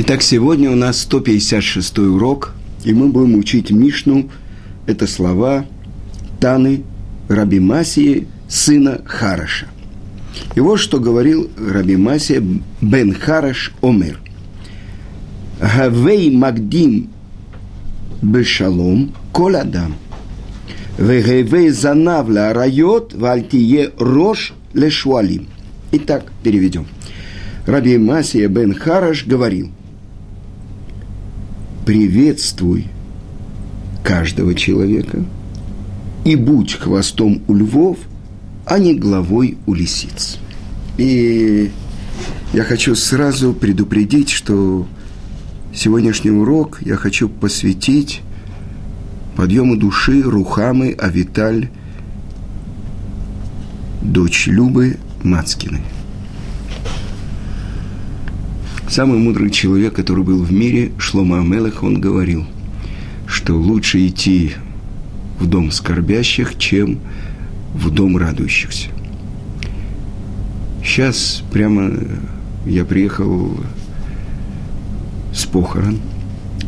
Итак, сегодня у нас 156 урок, и мы будем учить Мишну. Это слова Таны Раби Масии, сына Хараша. И вот что говорил Раби Масия бен Хараш Омер. Гавей Магдим Бешалом Кол Адам. Вегевей Занавля Райот Вальтие Рош Лешуалим. Итак, переведем. Раби Масия бен Хараш говорил – приветствуй каждого человека и будь хвостом у львов, а не главой у лисиц. И я хочу сразу предупредить, что сегодняшний урок я хочу посвятить подъему души Рухамы Авиталь, дочь Любы Мацкиной – Самый мудрый человек, который был в мире, Шлома Амелех, он говорил, что лучше идти в дом скорбящих, чем в дом радующихся. Сейчас прямо я приехал с похорон,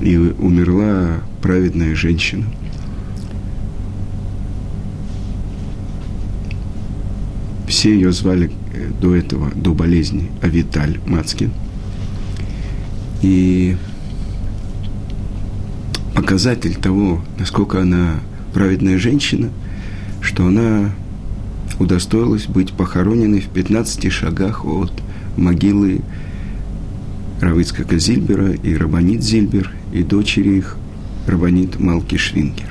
и умерла праведная женщина. Все ее звали э, до этого, до болезни, Авиталь Мацкин – и показатель того, насколько она праведная женщина, что она удостоилась быть похороненной в 15 шагах от могилы Равицкака Зильбера и Рабанит Зильбер и дочери их Рабанит Малки Швингер.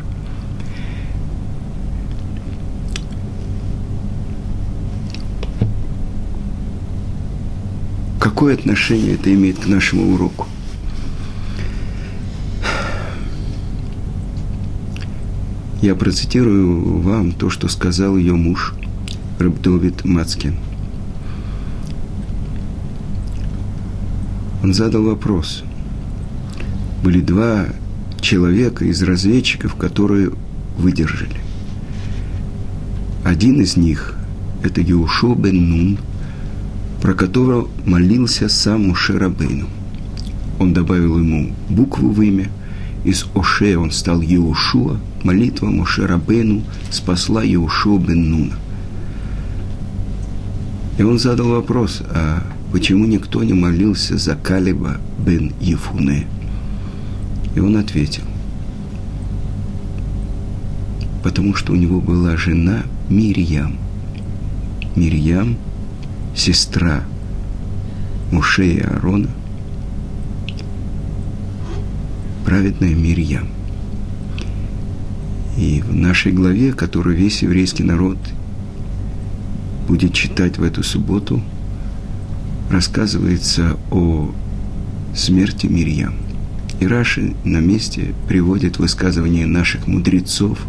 Какое отношение это имеет к нашему уроку? Я процитирую вам то, что сказал ее муж, Рабдовид Мацкин. Он задал вопрос. Были два человека из разведчиков, которые выдержали. Один из них – это Юшо бен Нун – про которого молился сам Муше Рабейну. Он добавил ему букву в имя. Из Оше он стал Еушуа. Молитва Муше Рабейну спасла Еушуа бен Нуна. И он задал вопрос, а почему никто не молился за Калиба бен Ефуне? И он ответил, потому что у него была жена Мирьям. Мирьям – сестра Муше и Аарона, праведная Мирьям. И в нашей главе, которую весь еврейский народ будет читать в эту субботу, рассказывается о смерти Мирьям. И Раши на месте приводит высказывание наших мудрецов,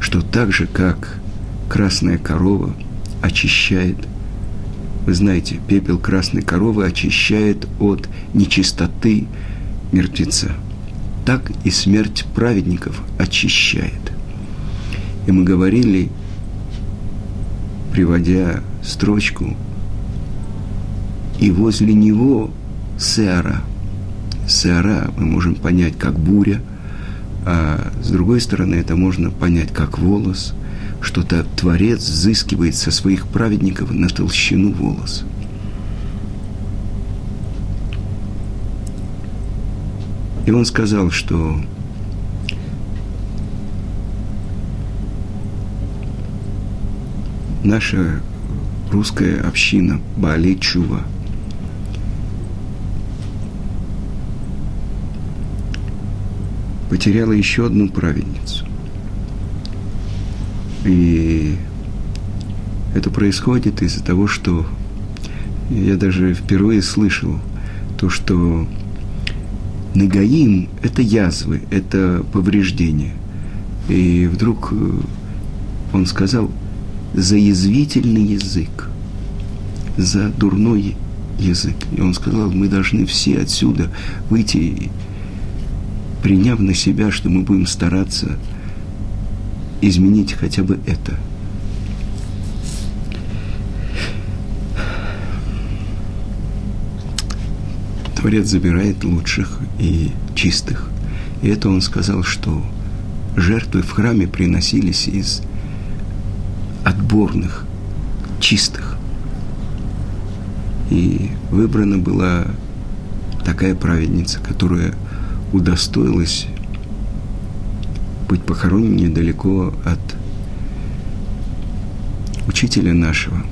что так же, как красная корова очищает вы знаете, пепел красной коровы очищает от нечистоты мертвеца. Так и смерть праведников очищает. И мы говорили, приводя строчку, и возле него сеара. Сеара мы можем понять как буря, а с другой стороны это можно понять как волос – что-то Творец взыскивает со своих праведников на толщину волос. И он сказал, что наша русская община Бали Чува потеряла еще одну праведницу. И это происходит из-за того, что я даже впервые слышал то, что Нагаим – это язвы, это повреждения. И вдруг э, он сказал за язвительный язык, за дурной язык. И он сказал, мы должны все отсюда выйти, приняв на себя, что мы будем стараться – изменить хотя бы это. Творец забирает лучших и чистых. И это он сказал, что жертвы в храме приносились из отборных, чистых. И выбрана была такая праведница, которая удостоилась быть похоронена недалеко от учителя нашего.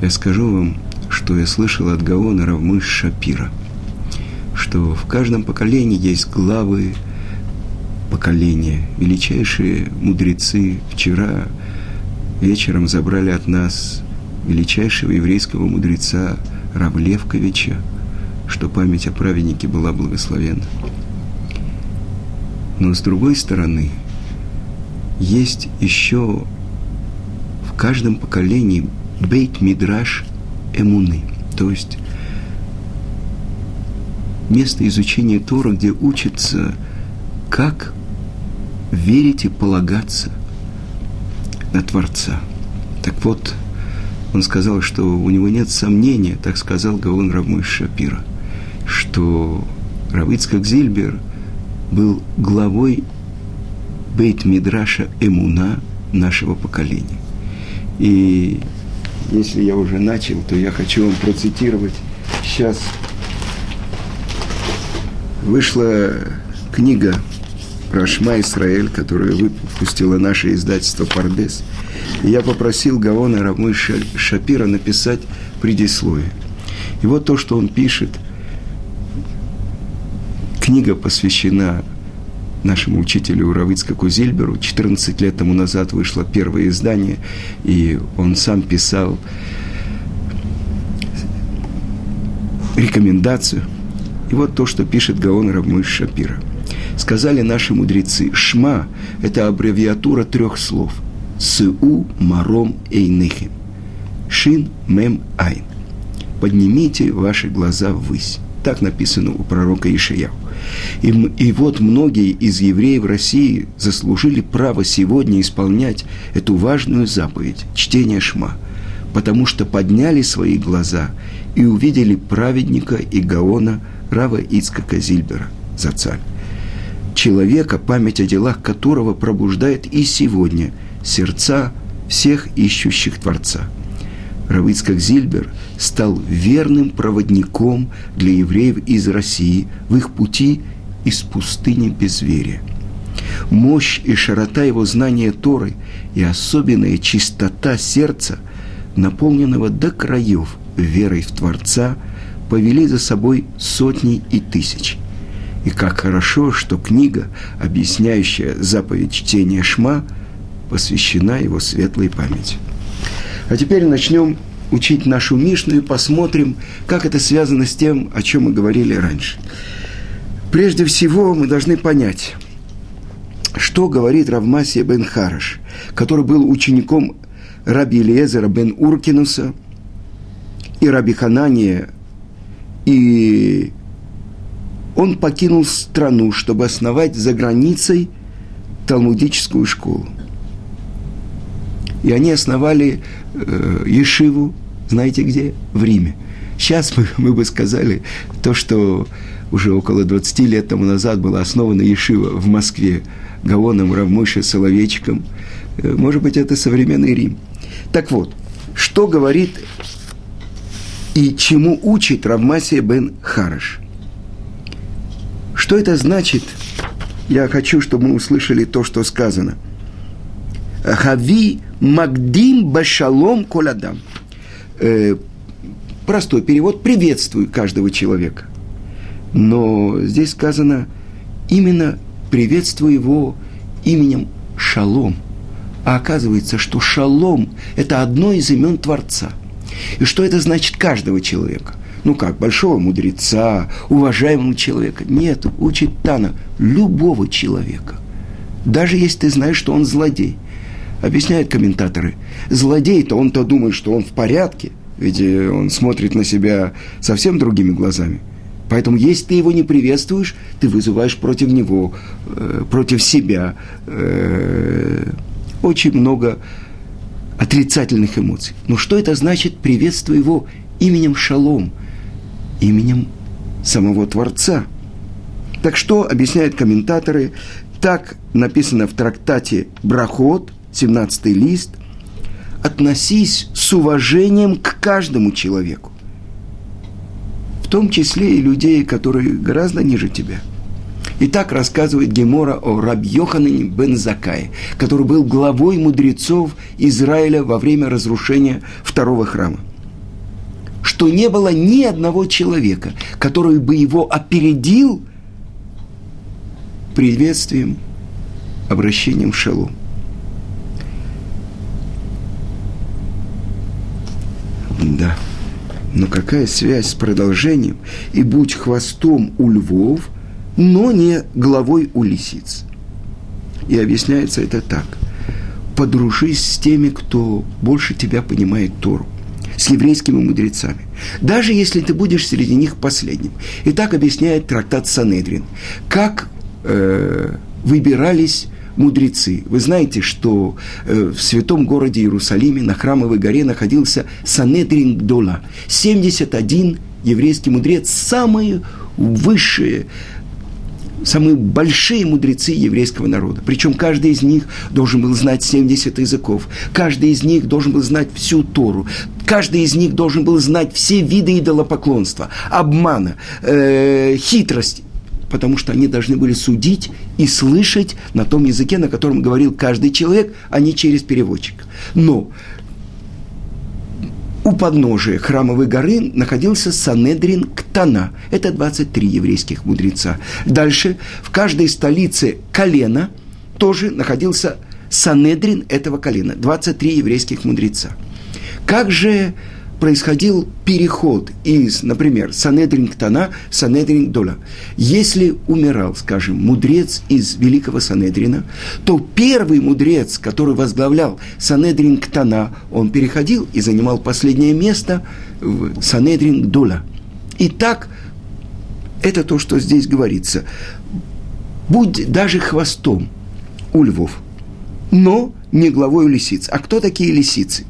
Я скажу вам, что я слышал от Гаона Равмыш Шапира, что в каждом поколении есть главы поколения, величайшие мудрецы. Вчера вечером забрали от нас величайшего еврейского мудреца Равлевковича, что память о праведнике была благословена. Но с другой стороны, есть еще в каждом поколении бейт мидраш эмуны, то есть место изучения Тора, где учится, как верить и полагаться на Творца. Так вот, он сказал, что у него нет сомнения, так сказал Гаон Равмыш Шапира, что Равицкак Зильбер был главой Бейт Мидраша Эмуна нашего поколения. И если я уже начал, то я хочу вам процитировать. Сейчас вышла книга про Шма Исраэль, которую выпустила наше издательство «Пардес». И я попросил Гаона Рамы Шапира написать предисловие. И вот то, что он пишет. Книга посвящена нашему учителю Равицкаку Зильберу. 14 лет тому назад вышло первое издание, и он сам писал рекомендацию. И вот то, что пишет Гаон Равмыш Шапира. Сказали наши мудрецы, «Шма» – это аббревиатура трех слов. «Сыу маром эйныхим». «Шин мем айн». «Поднимите ваши глаза ввысь». Так написано у пророка Ишаяу. И, и вот многие из евреев России заслужили право сегодня исполнять эту важную заповедь – чтение Шма, потому что подняли свои глаза и увидели праведника и Гаона Рава Ицкака Зильбера, за царь. Человека, память о делах которого пробуждает и сегодня сердца всех ищущих Творца – Равицкак Зильбер стал верным проводником для евреев из России в их пути из пустыни безверия. Мощь и широта его знания Торы и особенная чистота сердца, наполненного до краев верой в Творца, повели за собой сотни и тысяч. И как хорошо, что книга, объясняющая заповедь чтения Шма, посвящена его светлой памяти. А теперь начнем учить нашу Мишну и посмотрим, как это связано с тем, о чем мы говорили раньше. Прежде всего, мы должны понять, что говорит Равмасия бен Хараш, который был учеником Раби Илиезера бен Уркинуса и Раби Ханания, и он покинул страну, чтобы основать за границей талмудическую школу. И они основали э, Ешиву, знаете где? В Риме. Сейчас мы, мы бы сказали то, что уже около 20 лет тому назад была основана Ешива в Москве Гаоном Равмыше Соловейчиком. Э, может быть, это современный Рим. Так вот, что говорит и чему учит Равмасия бен Хараш? Что это значит? Я хочу, чтобы мы услышали то, что сказано. Хави Магдим Башалом Коладам. Э, простой перевод «приветствую каждого человека». Но здесь сказано именно «приветствую его именем Шалом». А оказывается, что Шалом – это одно из имен Творца. И что это значит каждого человека? Ну как, большого мудреца, уважаемого человека? Нет, учит Тана, любого человека. Даже если ты знаешь, что он злодей – Объясняют комментаторы. Злодей-то он-то думает, что он в порядке, ведь э, он смотрит на себя совсем другими глазами. Поэтому, если ты его не приветствуешь, ты вызываешь против него, э, против себя э, очень много отрицательных эмоций. Но что это значит приветствуй его именем Шалом, именем самого Творца. Так что объясняют комментаторы? Так написано в трактате Брахот, 17 лист. Относись с уважением к каждому человеку. В том числе и людей, которые гораздо ниже тебя – и так рассказывает Гемора о Раб Йоханане бен Закае, который был главой мудрецов Израиля во время разрушения второго храма. Что не было ни одного человека, который бы его опередил приветствием, обращением шалом. Да. Но какая связь с продолжением? И будь хвостом у львов – но не главой у лисиц. И объясняется это так. Подружись с теми, кто больше тебя понимает Тору, с еврейскими мудрецами. Даже если ты будешь среди них последним. И так объясняет трактат Санедрин. Как э, выбирались мудрецы. Вы знаете, что э, в святом городе Иерусалиме на Храмовой горе находился Санедрин Дола. 71 еврейский мудрец, самые высшие самые большие мудрецы еврейского народа. Причем каждый из них должен был знать 70 языков. Каждый из них должен был знать всю Тору. Каждый из них должен был знать все виды идолопоклонства, обмана, э, хитрости. Потому что они должны были судить и слышать на том языке, на котором говорил каждый человек, а не через переводчика. Но у подножия храмовой горы находился Санедрин Ктана. Это 23 еврейских мудреца. Дальше в каждой столице колена тоже находился Санедрин этого колена. 23 еврейских мудреца. Как же происходил переход из, например, Санедрин Ктана, Санедрин Дола. Если умирал, скажем, мудрец из Великого Санедрина, то первый мудрец, который возглавлял Санедрин Ктана, он переходил и занимал последнее место в Санедрин Дола. И так, это то, что здесь говорится. Будь даже хвостом у львов, но не главой у лисиц. А кто такие лисицы?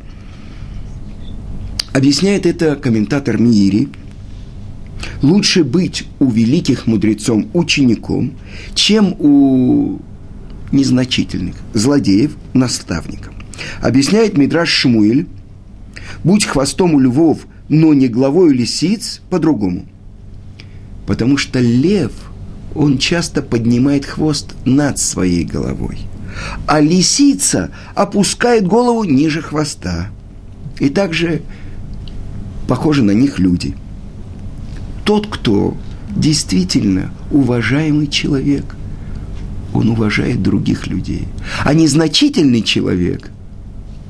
Объясняет это комментатор Миири. Лучше быть у великих мудрецом учеником, чем у незначительных злодеев наставником. Объясняет Мидраш Шмуэль, будь хвостом у львов, но не главой у лисиц, по-другому. Потому что лев, он часто поднимает хвост над своей головой, а лисица опускает голову ниже хвоста. И также похожи на них люди. Тот, кто действительно уважаемый человек, он уважает других людей. А незначительный человек,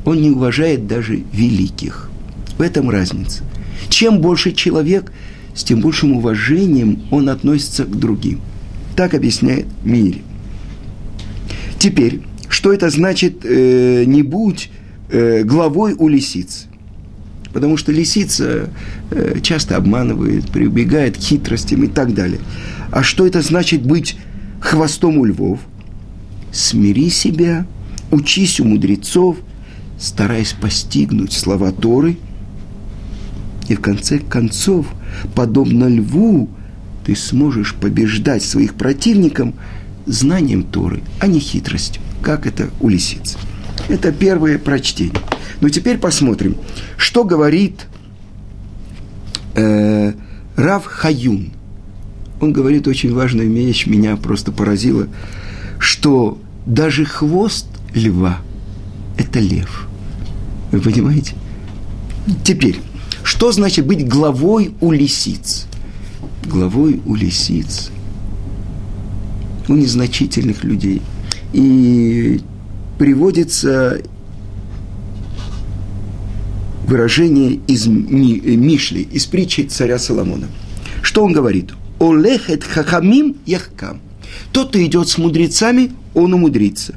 он не уважает даже великих. В этом разница. Чем больше человек, с тем большим уважением он относится к другим. Так объясняет Мири. Теперь, что это значит э, не будь э, главой у лисиц? Потому что лисица э, часто обманывает, прибегает к хитростям и так далее. А что это значит быть хвостом у львов? Смири себя, учись у мудрецов, стараясь постигнуть слова Торы. И в конце концов, подобно льву, ты сможешь побеждать своих противников знанием Торы, а не хитростью, как это у лисиц. Это первое прочтение. Но теперь посмотрим, что говорит э, Рав Хаюн. Он говорит очень важную вещь, меня просто поразило, что даже хвост льва – это лев. Вы понимаете? Теперь, что значит быть главой у лисиц? Главой у лисиц, у незначительных людей. И приводится выражение из Мишли, из притчи царя Соломона. Что он говорит? Олехет хахамим яхкам. Тот, кто идет с мудрецами, он умудрится.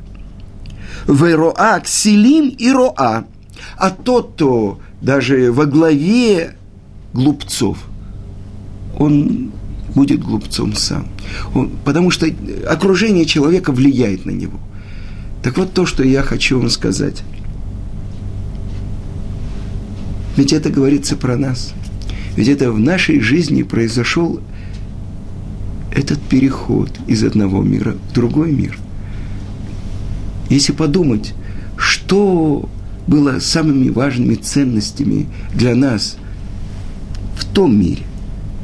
Вероа ксилим и роа. А тот, кто даже во главе глупцов, он будет глупцом сам. Он, потому что окружение человека влияет на него. Так вот то, что я хочу вам сказать. Ведь это говорится про нас. Ведь это в нашей жизни произошел этот переход из одного мира в другой мир. Если подумать, что было самыми важными ценностями для нас в том мире,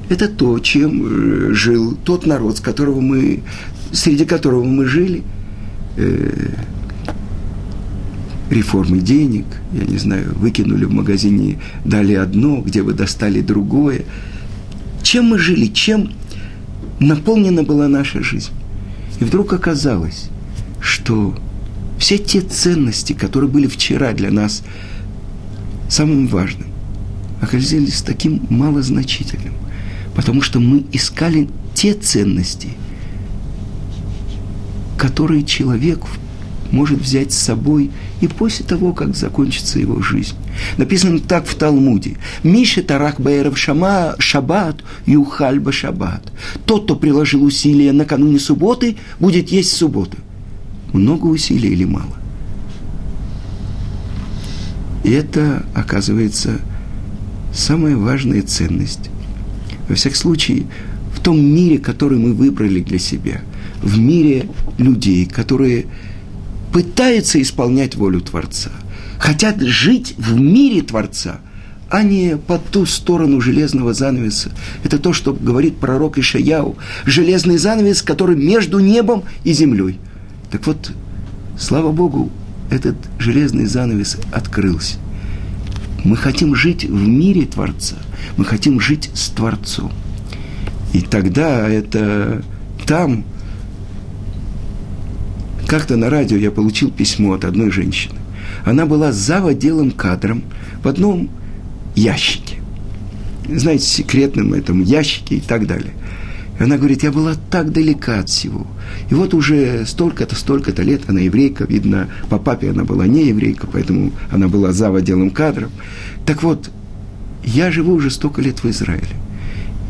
это то, чем э, жил тот народ, с которого мы, среди которого мы жили, э, реформы денег, я не знаю, выкинули в магазине, дали одно, где вы достали другое. Чем мы жили, чем наполнена была наша жизнь. И вдруг оказалось, что все те ценности, которые были вчера для нас самым важным, оказались таким малозначительным, потому что мы искали те ценности, которые человек в может взять с собой и после того, как закончится его жизнь. Написано так в Талмуде. Миша Тарах Баэров Шама Шаббат Юхальба Шаббат. Тот, кто приложил усилия накануне субботы, будет есть субботу. Много усилий или мало? И это, оказывается, самая важная ценность. Во всяком случае, в том мире, который мы выбрали для себя, в мире людей, которые пытаются исполнять волю Творца, хотят жить в мире Творца, а не по ту сторону железного занавеса. Это то, что говорит пророк Ишаяу. Железный занавес, который между небом и землей. Так вот, слава Богу, этот железный занавес открылся. Мы хотим жить в мире Творца. Мы хотим жить с Творцом. И тогда это там как-то на радио я получил письмо от одной женщины. Она была за отделом кадром в одном ящике. Знаете, секретном этом ящике и так далее. И она говорит, я была так далека от всего. И вот уже столько-то, столько-то лет, она еврейка, видно, по папе она была не еврейка, поэтому она была за отделом кадром. Так вот, я живу уже столько лет в Израиле.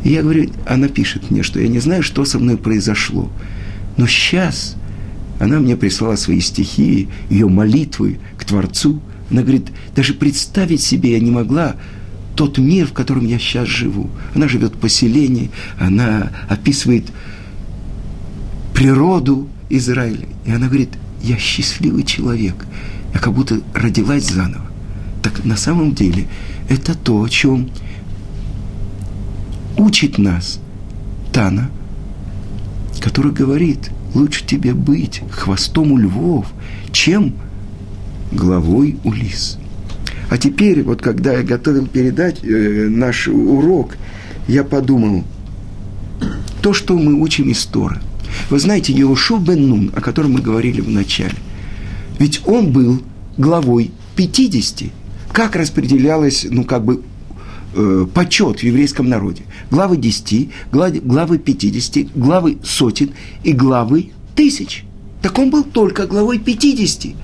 И я говорю, она пишет мне, что я не знаю, что со мной произошло. Но сейчас она мне прислала свои стихи, ее молитвы к Творцу. Она говорит, даже представить себе я не могла тот мир, в котором я сейчас живу. Она живет в поселении, она описывает природу Израиля. И она говорит, я счастливый человек, я как будто родилась заново. Так на самом деле это то, о чем учит нас Тана, который говорит – лучше тебе быть хвостом у львов, чем главой у лис. А теперь, вот когда я готовил передать э, наш урок, я подумал, то, что мы учим из Тора. Вы знаете, Иошу бен Нун, о котором мы говорили в начале, ведь он был главой 50. Как распределялось, ну, как бы, э, почет в еврейском народе. Главы 10, главы, главы 50, главы сотен и главы тысяч. Так он был только главой 50.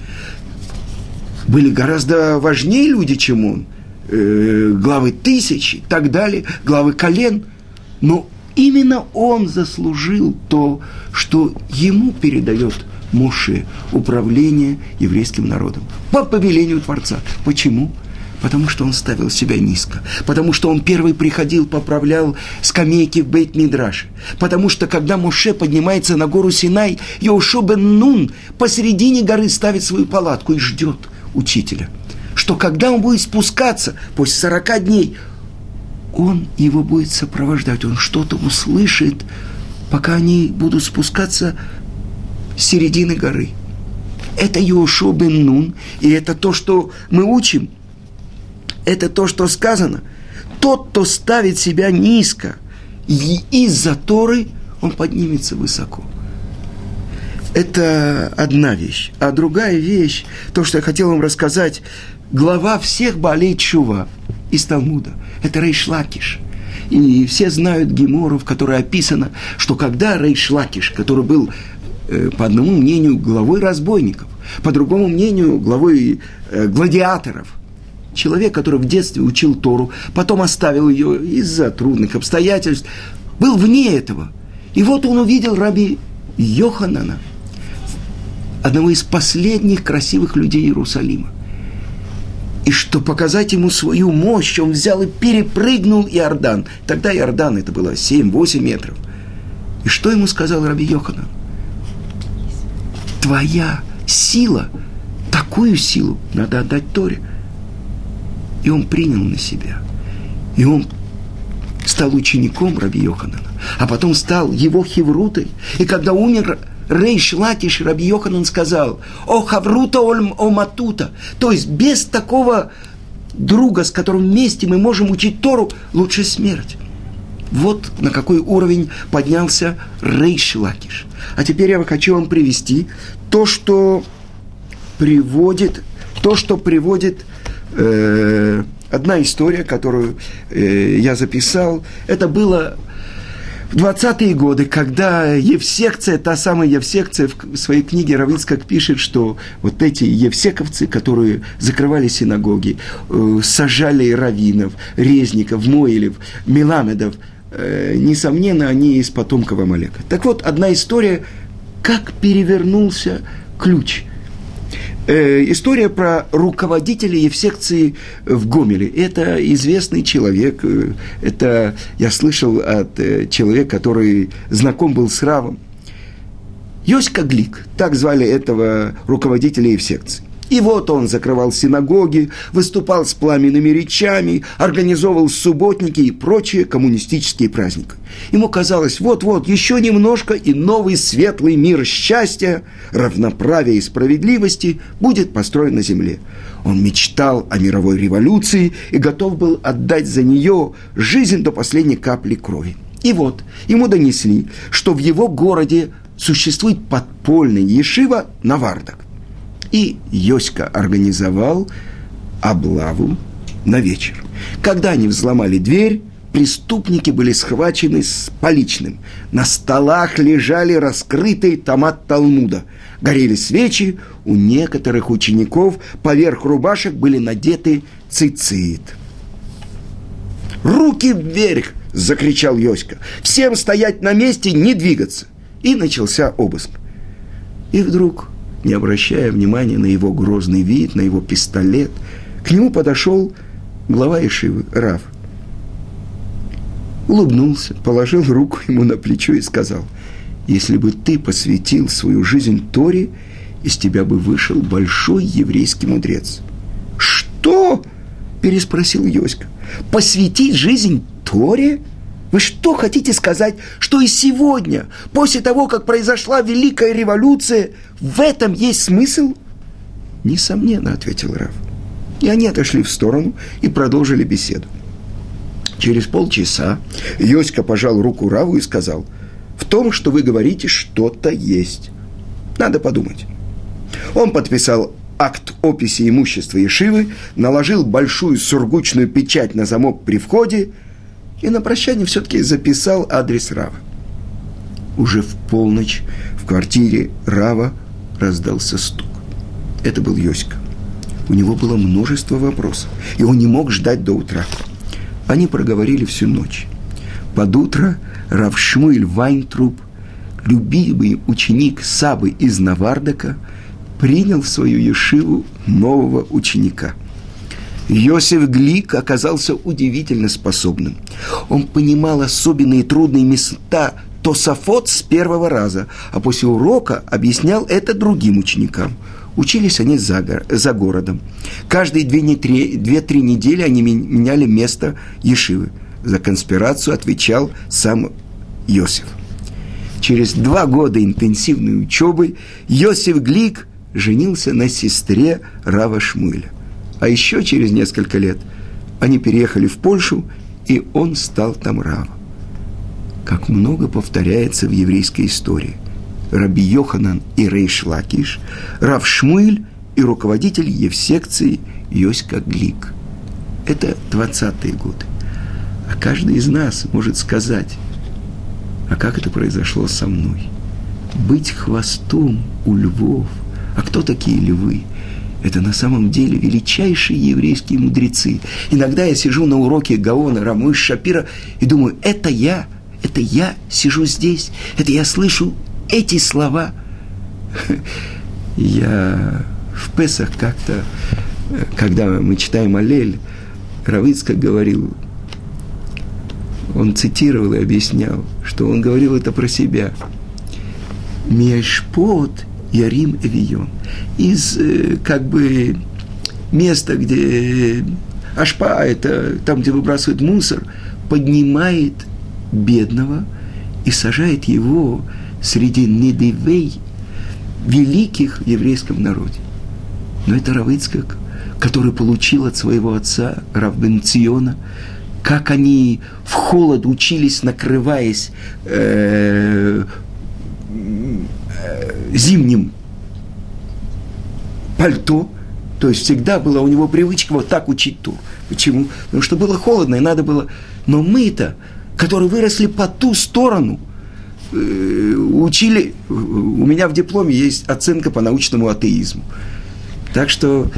Были гораздо важнее люди, чем он. Э, главы тысяч и так далее, главы колен. Но именно он заслужил то, что ему передает Моше управление еврейским народом по повелению Творца. Почему? Потому что он ставил себя низко. Потому что он первый приходил, поправлял скамейки в бейт мидраш Потому что, когда Моше поднимается на гору Синай, Йошо бен Нун посередине горы ставит свою палатку и ждет учителя. Что когда он будет спускаться после 40 дней, он его будет сопровождать, он что-то услышит, пока они будут спускаться с середины горы. Это Йошо бен Нун, и это то, что мы учим – это то, что сказано. Тот, кто ставит себя низко, и из-за Торы он поднимется высоко. Это одна вещь. А другая вещь, то, что я хотел вам рассказать, глава всех баалей тшува из Талмуда. Это Рейш Лакиш. И все знают Гемору, в которой описано, что когда Рейш Лакиш, который был, э, по одному мнению, главой разбойников, по другому мнению, главой э, гладиаторов, человек, который в детстве учил Тору, потом оставил ее из-за трудных обстоятельств, был вне этого. И вот он увидел раби Йоханана, одного из последних красивых людей Иерусалима. И что показать ему свою мощь, он взял и перепрыгнул Иордан. Тогда Иордан это было 7-8 метров. И что ему сказал Раби Йоханан? Твоя сила, такую силу надо отдать Торе. И он принял на себя. И он стал учеником Раби Йоханана, а потом стал его хеврутой. И когда умер Рейш Лакиш, Раби Йоханан сказал, «О хаврута о матута», то есть без такого друга, с которым вместе мы можем учить Тору, лучше смерть. Вот на какой уровень поднялся Рейш Лакиш. А теперь я хочу вам привести то, что приводит, то, что приводит э, одна история, которую э, я записал. Это было в 20-е годы, когда Евсекция, та самая Евсекция в своей книге Равицкак пишет, что вот эти евсековцы, которые закрывали синагоги, э, сажали раввинов, резников, моилев, меламедов, э, несомненно, они из потомков Амалека. Так вот, одна история, как перевернулся ключ – э, история про руководителя Евсекции в Гомеле. Это известный человек. Э, это я слышал от э, человека, который знаком был с Равом. Йоська Глик, так звали этого руководителя Евсекции. И вот он закрывал синагоги, выступал с пламенными речами, организовывал субботники и прочие коммунистические праздники. Ему казалось, вот-вот, еще немножко, и новый светлый мир счастья, равноправия и справедливости будет построен на земле. Он мечтал о мировой революции и готов был отдать за нее жизнь до последней капли крови. И вот, ему донесли, что в его городе существует подпольный ешива Навардак. И Йоська организовал облаву на вечер. Когда они взломали дверь, преступники были схвачены с поличным. На столах лежали раскрытые томат Талмуда. Горели свечи, у некоторых учеников поверх рубашек были надеты цицит. «Руки вверх!» – закричал Йоська. «Всем стоять на месте, не двигаться!» И начался обыск. И вдруг не обращая внимания на его грозный вид, на его пистолет. К нему подошел глава Ишивы, Рав. Улыбнулся, положил руку ему на плечо и сказал, «Если бы ты посвятил свою жизнь Торе, из тебя бы вышел большой еврейский мудрец». «Что?» – переспросил Йоська. «Посвятить жизнь Торе?» Вы что хотите сказать, что и сегодня, после того, как произошла Великая Революция, в этом есть смысл? Несомненно, ответил Рав. И они отошли в сторону и продолжили беседу. Через полчаса Йоська пожал руку Раву и сказал, в том, что вы говорите, что-то есть. Надо подумать. Он подписал акт описи имущества Ешивы, наложил большую сургучную печать на замок при входе – и на прощание все-таки записал адрес Рава. Уже в полночь в квартире Рава раздался стук. Это был Йоська. У него было множество вопросов, и он не мог ждать до утра. Они проговорили всю ночь. Под утро Рав Шмуэль Вайнтруб, любимый ученик Сабы из Навардака, принял в свою ешиву нового ученика – Йосиф Глик оказался удивительно способным. Он понимал особенные трудные места Тософот с первого раза, а после урока объяснял это другим ученикам. Учились они за, гор за городом. Каждые две-три недели они меняли место Ешивы. За конспирацию отвечал сам Йосиф. Через два года интенсивной учебы Йосиф Глик женился на сестре Рава Шмуэля. А еще через несколько лет они переехали в Польшу, и он стал там Равом. Как много повторяется в еврейской истории. Раби Йоханан и Рейш Лакиш, Рав Шмуэль и руководитель Евсекции Йоська Глик. Это 20-е годы. А каждый из нас может сказать, а как это произошло со мной? Быть хвостом у львов. А кто такие львы? Это на самом деле величайшие еврейские мудрецы. Иногда я сижу на уроке Гаона, Рамыш, Шапира и думаю, это я, это я сижу здесь, это я слышу эти слова. Я в Песах как-то, когда мы читаем Алель, Равицка говорил, он цитировал и объяснял, что он говорил это про себя. Мешпот Ярим Эвион. Из э, как бы места, где Ашпа, это там, где выбрасывают мусор, поднимает бедного и сажает его среди недевей, великих в еврейском народе. Но это Равыцкак, который получил от своего отца Равбенциона, как они в холод учились, накрываясь э, э, зимним пальто, то есть всегда была у него привычка вот так учить тур. Почему? Потому что было холодно, и надо было... Но мы-то, которые выросли по ту сторону, э, учили... У меня в дипломе есть оценка по научному атеизму. Так что,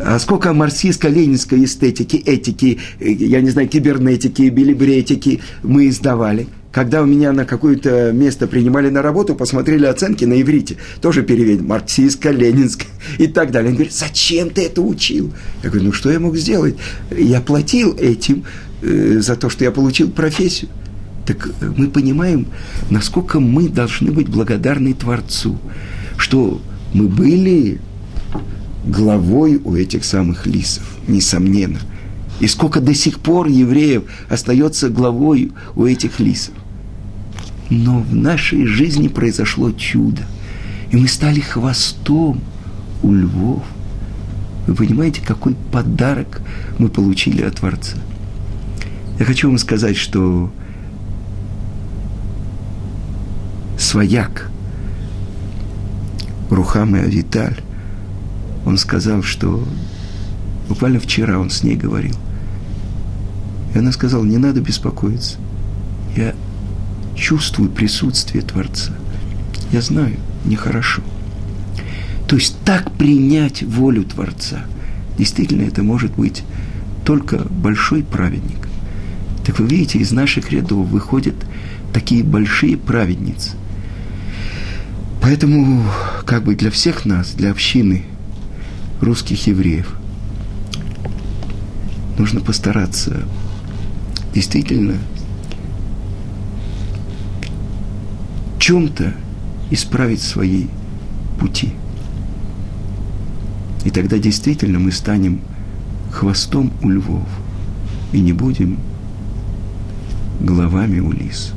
а сколько марксистско-ленинской эстетики, этики, э, я не знаю, кибернетики, билибретики мы издавали – когда у меня на какое-то место принимали на работу, посмотрели оценки на иврите, тоже перевели, марксистско, ленинско и так далее. Он говорит, зачем ты это учил? Я говорю, ну что я мог сделать? Я платил этим э, за то, что я получил профессию. Так э, мы понимаем, насколько мы должны быть благодарны Творцу, что мы были главой у этих самых лисов, несомненно. И сколько до сих пор евреев остается главой у этих лисов. Но в нашей жизни произошло чудо. И мы стали хвостом у львов. Вы понимаете, какой подарок мы получили от Творца? Я хочу вам сказать, что свояк Рухам и Авиталь, он сказал, что буквально вчера он с ней говорил. И она сказала, не надо беспокоиться. Я чувствую присутствие Творца. Я знаю, нехорошо. То есть так принять волю Творца. Действительно, это может быть только большой праведник. Так вы видите, из наших рядов выходят такие большие праведницы. Поэтому, как бы для всех нас, для общины русских евреев, нужно постараться действительно чем-то исправить свои пути. И тогда действительно мы станем хвостом у львов и не будем головами у лис.